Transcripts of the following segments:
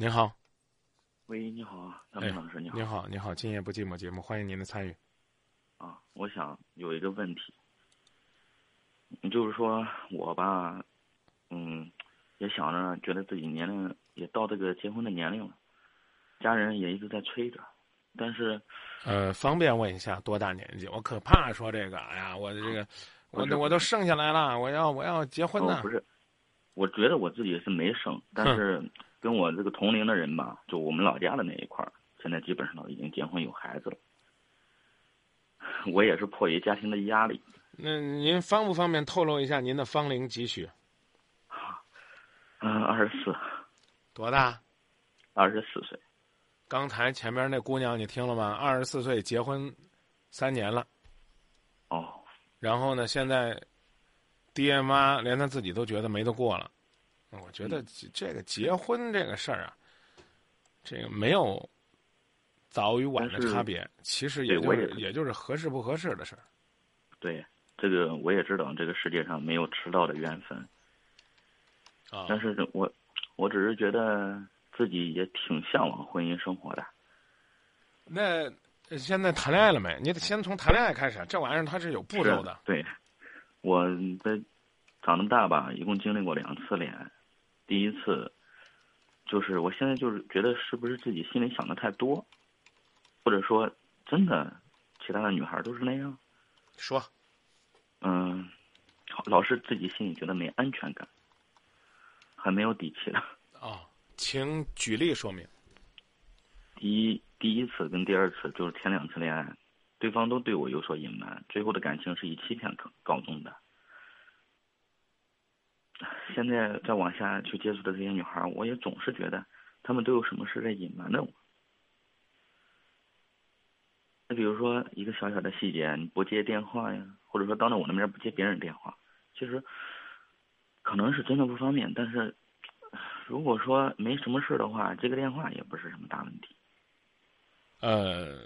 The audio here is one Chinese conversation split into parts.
您好，喂，你好，张明老师，你好。您好，您好，今夜不寂寞节目，欢迎您的参与。啊，我想有一个问题，就是说我吧，嗯，也想着觉得自己年龄也到这个结婚的年龄了，家人也一直在催着，但是，呃，方便问一下多大年纪？我可怕说这个，哎呀，我的这个，我都我都剩下来了，我要我要结婚呢。不是，我觉得我自己是没生，但是。跟我这个同龄的人吧，就我们老家的那一块儿，现在基本上都已经结婚有孩子了。我也是迫于家庭的压力。那您方不方便透露一下您的芳龄几许？嗯，二十四。多大？二十四岁。刚才前面那姑娘你听了吗？二十四岁结婚三年了。哦。然后呢？现在爹妈连他自己都觉得没得过了。我觉得这个结婚这个事儿啊，这个没有早与晚的差别，其实也就是也就是合适不合适的事儿。对，这个我也知道，这个世界上没有迟到的缘分。啊！但是我我只是觉得自己也挺向往婚姻生活的。那现在谈恋爱了没？你得先从谈恋爱开始，这玩意儿它是有步骤的。对，我在长那么大吧，一共经历过两次恋爱。第一次，就是我现在就是觉得是不是自己心里想的太多，或者说真的，其他的女孩都是那样。说，嗯，老是自己心里觉得没安全感，很没有底气的。哦，请举例说明。第一，第一次跟第二次就是前两次恋爱，对方都对我有所隐瞒，最后的感情是以欺骗告告终的。现在再往下去接触的这些女孩，我也总是觉得，她们都有什么事在隐瞒着我。那比如说一个小小的细节，你不接电话呀，或者说当着我的面不接别人电话，其实可能是真的不方便。但是如果说没什么事的话，接个电话也不是什么大问题。呃，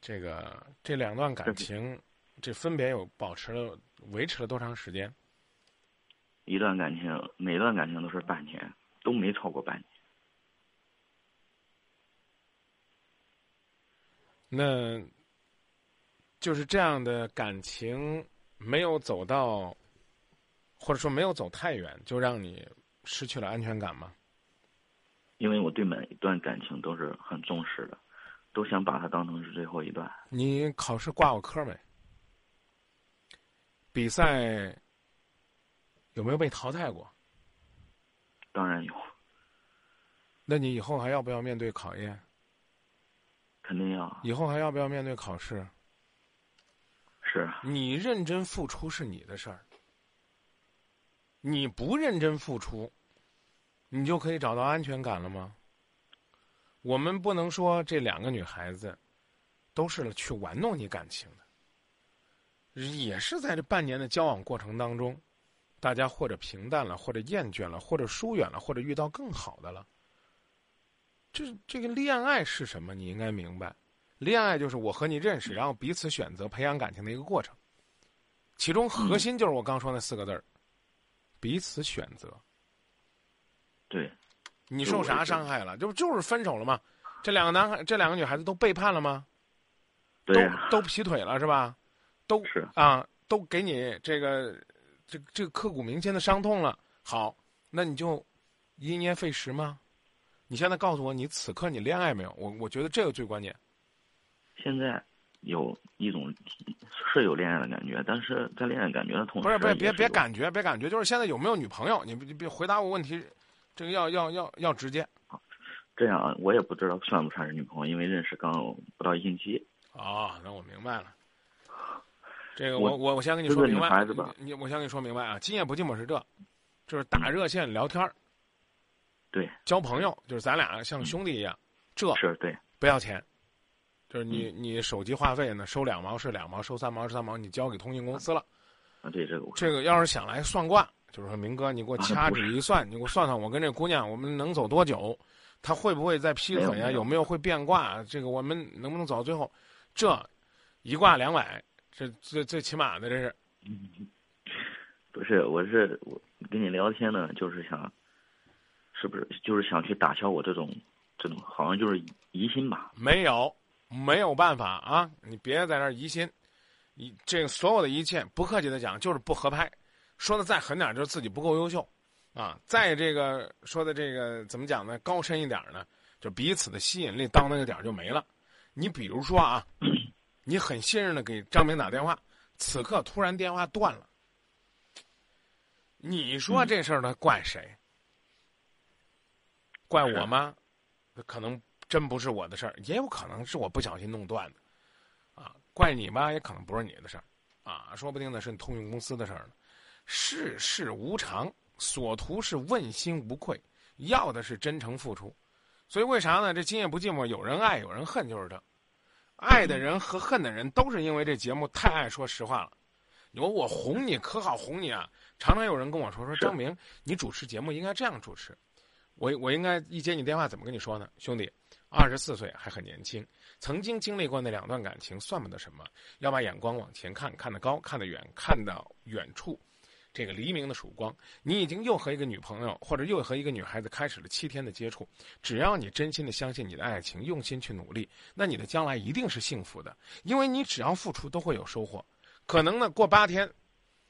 这个这两段感情，这分别有保持了维持了多长时间？一段感情，每段感情都是半年，都没超过半年。那，就是这样的感情没有走到，或者说没有走太远，就让你失去了安全感吗？因为我对每一段感情都是很重视的，都想把它当成是最后一段。你考试挂过科没？比赛？有没有被淘汰过？当然有。那你以后还要不要面对考验？肯定要。以后还要不要面对考试？是。你认真付出是你的事儿，你不认真付出，你就可以找到安全感了吗？我们不能说这两个女孩子都是去玩弄你感情的，也是在这半年的交往过程当中。大家或者平淡了，或者厌倦了，或者疏远了，或者遇到更好的了。这这个恋爱是什么？你应该明白，恋爱就是我和你认识，然后彼此选择，培养感情的一个过程。其中核心就是我刚说那四个字儿：彼此选择。对，你受啥伤害了？就就是分手了吗？这两个男孩，这两个女孩子都背叛了吗？都都劈腿了是吧？都是啊，都给你这个。这这个刻骨铭心的伤痛了，好，那你就因噎废食吗？你现在告诉我，你此刻你恋爱没有？我我觉得这个最关键。现在有一种是有恋爱的感觉，但是在恋爱感觉的同时，不是别别别感觉，别感觉，就是现在有没有女朋友？你别别回答我问题，这个要要要要直接。这样我也不知道算不算是女朋友，因为认识刚不到一星期。哦，那我明白了。这个我我我先跟你说明白，孩子吧你我先跟你说明白啊！今夜不寂寞是这，就是打热线聊天儿对，交朋友就是咱俩像兄弟一样，这是对，不要钱，就是你你手机话费呢收两毛是两毛，收三毛是三毛，你交给通信公司了。啊，对这个这个要是想来算卦，就是说明哥，你给我掐指一算，你给我算算，我跟这姑娘我们能走多久？她会不会再劈腿呀？有没有会变卦？这个我们能不能走到最后？这一卦两百。这最最起码的这是，不是？我是我跟你聊天呢，就是想是不是就是想去打消我这种这种好像就是疑心吧？没有，没有办法啊！你别在那儿疑心，你这个所有的一切，不客气的讲，就是不合拍。说的再狠点，就是自己不够优秀，啊！再这个说的这个怎么讲呢？高深一点呢，就彼此的吸引力到那个点就没了。你比如说啊，你很信任的给张明打电话，此刻突然电话断了，你说这事儿呢，怪谁？怪我吗？可能真不是我的事儿，也有可能是我不小心弄断的，啊，怪你吧，也可能不是你的事儿，啊，说不定呢是你通用公司的事儿呢。世事无常，所图是问心无愧，要的是真诚付出。所以为啥呢？这今夜不寂寞，有人爱，有人恨，就是这。爱的人和恨的人，都是因为这节目太爱说实话了。你说我哄你可好哄你啊？常常有人跟我说说张明，你主持节目应该这样主持。我我应该一接你电话怎么跟你说呢？兄弟，二十四岁还很年轻，曾经经历过那两段感情，算不得什么。要把眼光往前看，看得高，看得远，看到远处，这个黎明的曙光。你已经又和一个女朋友，或者又和一个女孩子开始了七天的接触。只要你真心的相信你的爱情，用心去努力，那你的将来一定是幸福的。因为你只要付出，都会有收获。可能呢，过八天，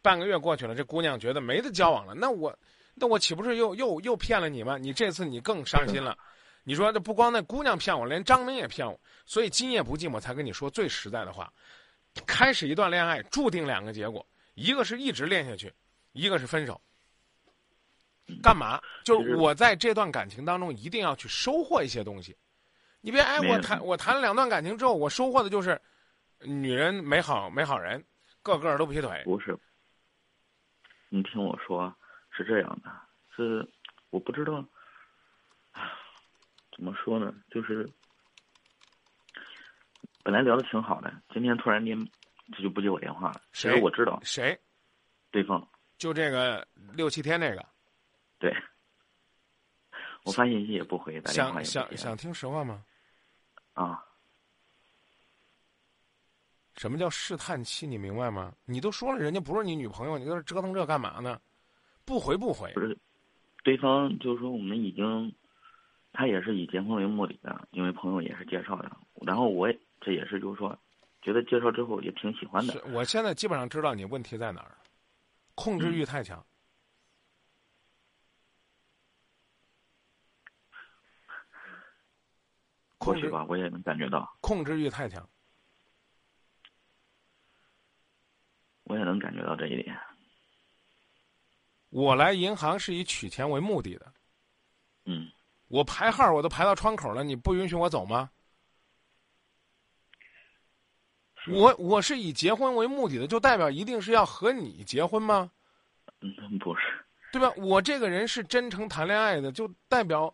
半个月过去了，这姑娘觉得没得交往了，那我。那我岂不是又又又骗了你吗？你这次你更伤心了。你说这不光那姑娘骗我，连张明也骗我。所以今夜不寂寞才跟你说最实在的话：开始一段恋爱，注定两个结果，一个是一直恋下去，一个是分手。干嘛？就是我在这段感情当中一定要去收获一些东西。你别哎，我谈我谈了两段感情之后，我收获的就是女人没好没好人，个个都劈腿。不是，你听我说。是这样的，是我不知道，怎么说呢？就是本来聊的挺好的，今天突然间他就不接我电话了。谁我知道谁，对方就这个六七天这个，对，我发信息也不回，打电话也不想想想听实话吗？啊，什么叫试探期？你明白吗？你都说了，人家不是你女朋友，你在这折腾这干嘛呢？不回不回，不是，对方就是说我们已经，他也是以结婚为目的的，因为朋友也是介绍的，然后我也这也是就是说，觉得介绍之后也挺喜欢的。我现在基本上知道你问题在哪儿，控制欲太强。或许吧，我也能感觉到。控制欲太强，我也能感觉到这一点。我来银行是以取钱为目的的，嗯，我排号我都排到窗口了，你不允许我走吗？我我是以结婚为目的的，就代表一定是要和你结婚吗？嗯，不是，对吧？我这个人是真诚谈恋爱的，就代表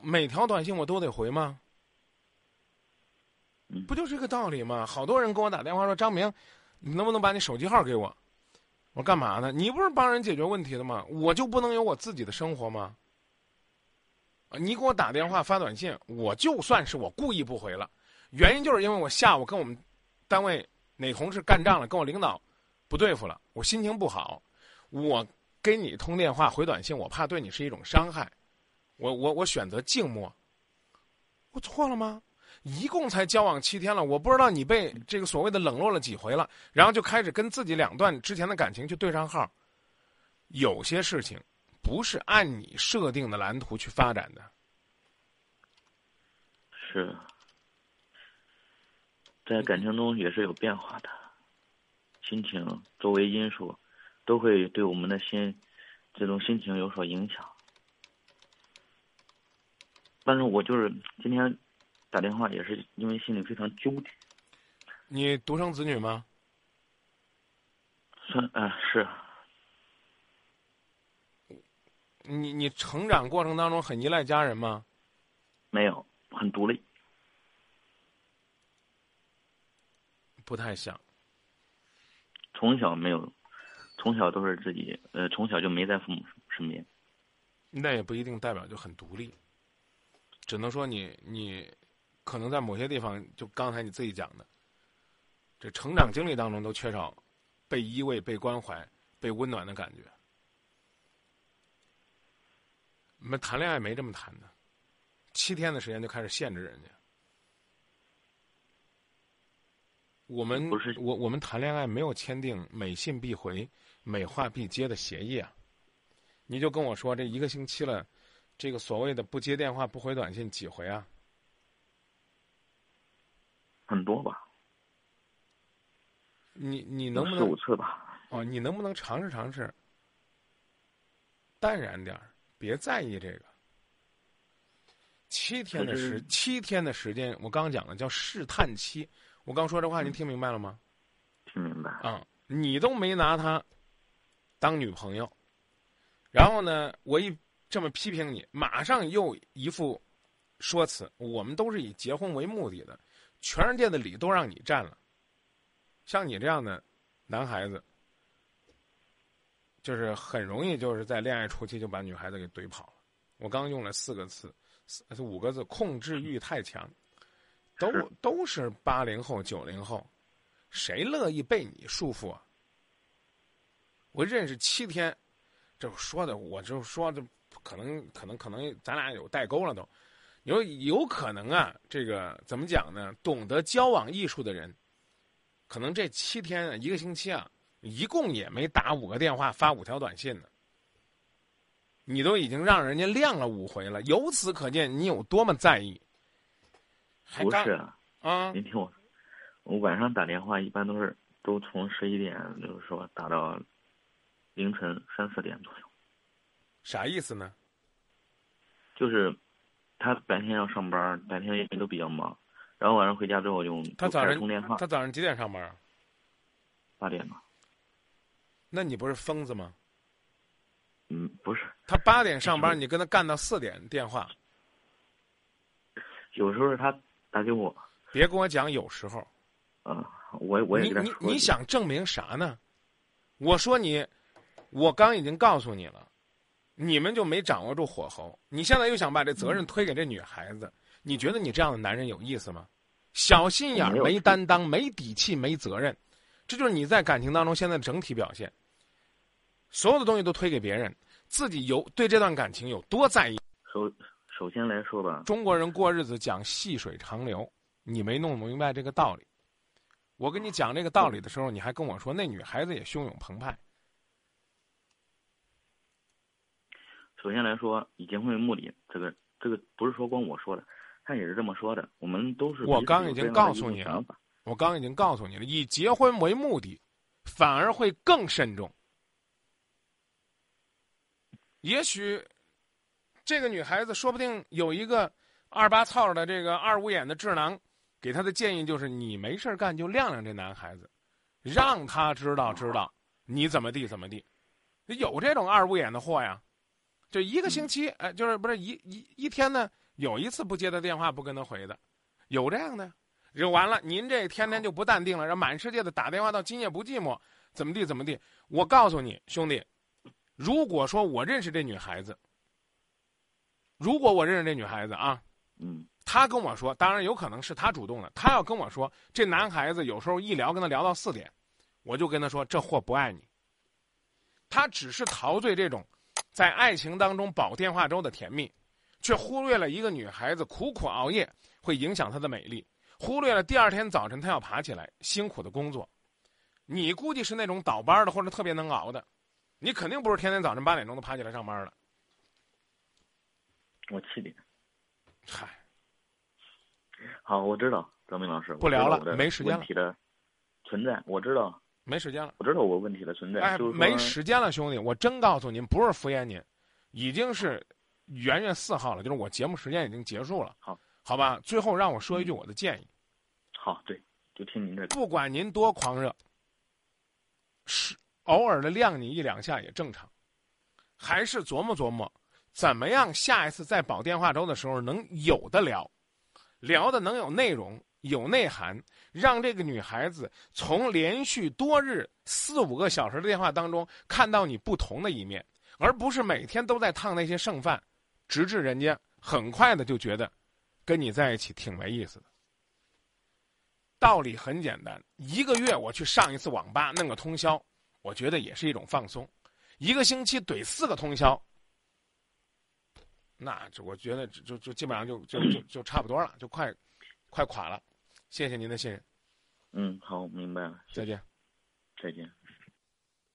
每条短信我都得回吗？不就是这个道理吗？好多人给我打电话说：“张明，你能不能把你手机号给我？”我干嘛呢？你不是帮人解决问题的吗？我就不能有我自己的生活吗？你给我打电话发短信，我就算是我故意不回了，原因就是因为我下午跟我们单位哪同事干仗了，跟我领导不对付了，我心情不好，我给你通电话回短信，我怕对你是一种伤害，我我我选择静默，我错了吗？一共才交往七天了，我不知道你被这个所谓的冷落了几回了，然后就开始跟自己两段之前的感情去对上号。有些事情不是按你设定的蓝图去发展的。是，在感情中也是有变化的，心情、周围因素都会对我们的心这种心情有所影响。但是我就是今天。打电话也是因为心里非常纠结。你独生子女吗？算啊是。你你成长过程当中很依赖家人吗？没有，很独立。不太像。从小没有，从小都是自己，呃，从小就没在父母身边。那也不一定代表就很独立，只能说你你。可能在某些地方，就刚才你自己讲的，这成长经历当中都缺少被依偎、被关怀、被温暖的感觉。们谈恋爱没这么谈的，七天的时间就开始限制人家。我们不是我我们谈恋爱没有签订每信必回、每话必接的协议啊！你就跟我说这一个星期了，这个所谓的不接电话、不回短信几回啊？很多吧，你你能不能四五能次吧？哦？你能不能尝试尝试，淡然点儿，别在意这个。七天的时七天的时间，我刚讲了叫试探期。我刚说这话，您听明白了吗？听明白？啊，你都没拿她当女朋友，然后呢，我一这么批评你，马上又一副说辞，我们都是以结婚为目的的，全世界的理都让你占了。像你这样的男孩子，就是很容易就是在恋爱初期就把女孩子给怼跑了。我刚用了四个字，四五个字，控制欲太强。都都是八零后、九零后，谁乐意被你束缚啊？我认识七天，这说的我就说的可能可能可能咱俩有代沟了都，有有可能啊，这个怎么讲呢？懂得交往艺术的人，可能这七天啊一个星期啊，一共也没打五个电话、发五条短信呢。你都已经让人家晾了五回了，由此可见你有多么在意。不是啊，啊，您听我，我晚上打电话一般都是都从十一点，就是说打到凌晨三四点左右。啥意思呢？就是他白天要上班，白天也都比较忙，然后晚上回家之后就他早上始通电话，他早上几点上班啊？八点嘛。那你不是疯子吗？嗯，不是，他八点上班，你跟他干到四点电话，有时候他打给我，别跟我讲有时候。啊、我我也你你你想证明啥呢？我说你，我刚已经告诉你了，你们就没掌握住火候。你现在又想把这责任推给这女孩子，你觉得你这样的男人有意思吗？小心眼儿、没担当、没底气、没责任，这就是你在感情当中现在的整体表现。所有的东西都推给别人，自己有对这段感情有多在意。首首先来说吧，中国人过日子讲细水长流，你没弄明白这个道理。我跟你讲这个道理的时候，你还跟我说那女孩子也汹涌澎湃。首先来说，以结婚为目的，这个这个不是说光我说的，他也是这么说的，我们都是我刚已经告诉你了我刚已经告诉你了，以结婚为目的，反而会更慎重。也许这个女孩子说不定有一个二八操的这个二五眼的智囊，给她的建议就是：你没事儿干就晾晾这男孩子，让他知道知道你怎么地怎么地。有这种二五眼的货呀，就一个星期，哎，就是不是一一一天呢？有一次不接他电话不跟他回的，有这样的。就完了，您这天天就不淡定了，让满世界的打电话到今夜不寂寞，怎么地怎么地。我告诉你，兄弟，如果说我认识这女孩子，如果我认识这女孩子啊，嗯，她跟我说，当然有可能是她主动的，她要跟我说，这男孩子有时候一聊跟他聊到四点，我就跟他说，这货不爱你。他只是陶醉这种在爱情当中煲电话粥的甜蜜，却忽略了一个女孩子苦苦熬夜会影响她的美丽，忽略了第二天早晨她要爬起来辛苦的工作。你估计是那种倒班的或者特别能熬的，你肯定不是天天早晨八点钟都爬起来上班的。我七点。嗨，好，我知道，张明老师，不聊了没时间了问题的存在，我知道，没时间了。我知道我问题的存在，哎，就是没时间了，兄弟，我真告诉您，不是敷衍您，已经是元月四号了，就是我节目时间已经结束了。好，好吧，最后让我说一句我的建议，好，对，就听您这，不管您多狂热，是偶尔的晾你一两下也正常，还是琢磨琢磨，怎么样下一次在保电话粥的时候能有的聊，聊的能有内容、有内涵，让这个女孩子从连续多日四五个小时的电话当中看到你不同的一面，而不是每天都在烫那些剩饭，直至人家很快的就觉得跟你在一起挺没意思的。道理很简单，一个月我去上一次网吧弄个通宵，我觉得也是一种放松；一个星期怼四个通宵，那这我觉得就就就基本上就就就就差不多了，就快快垮了。谢谢您的信任，嗯，好，明白了，再见。再见。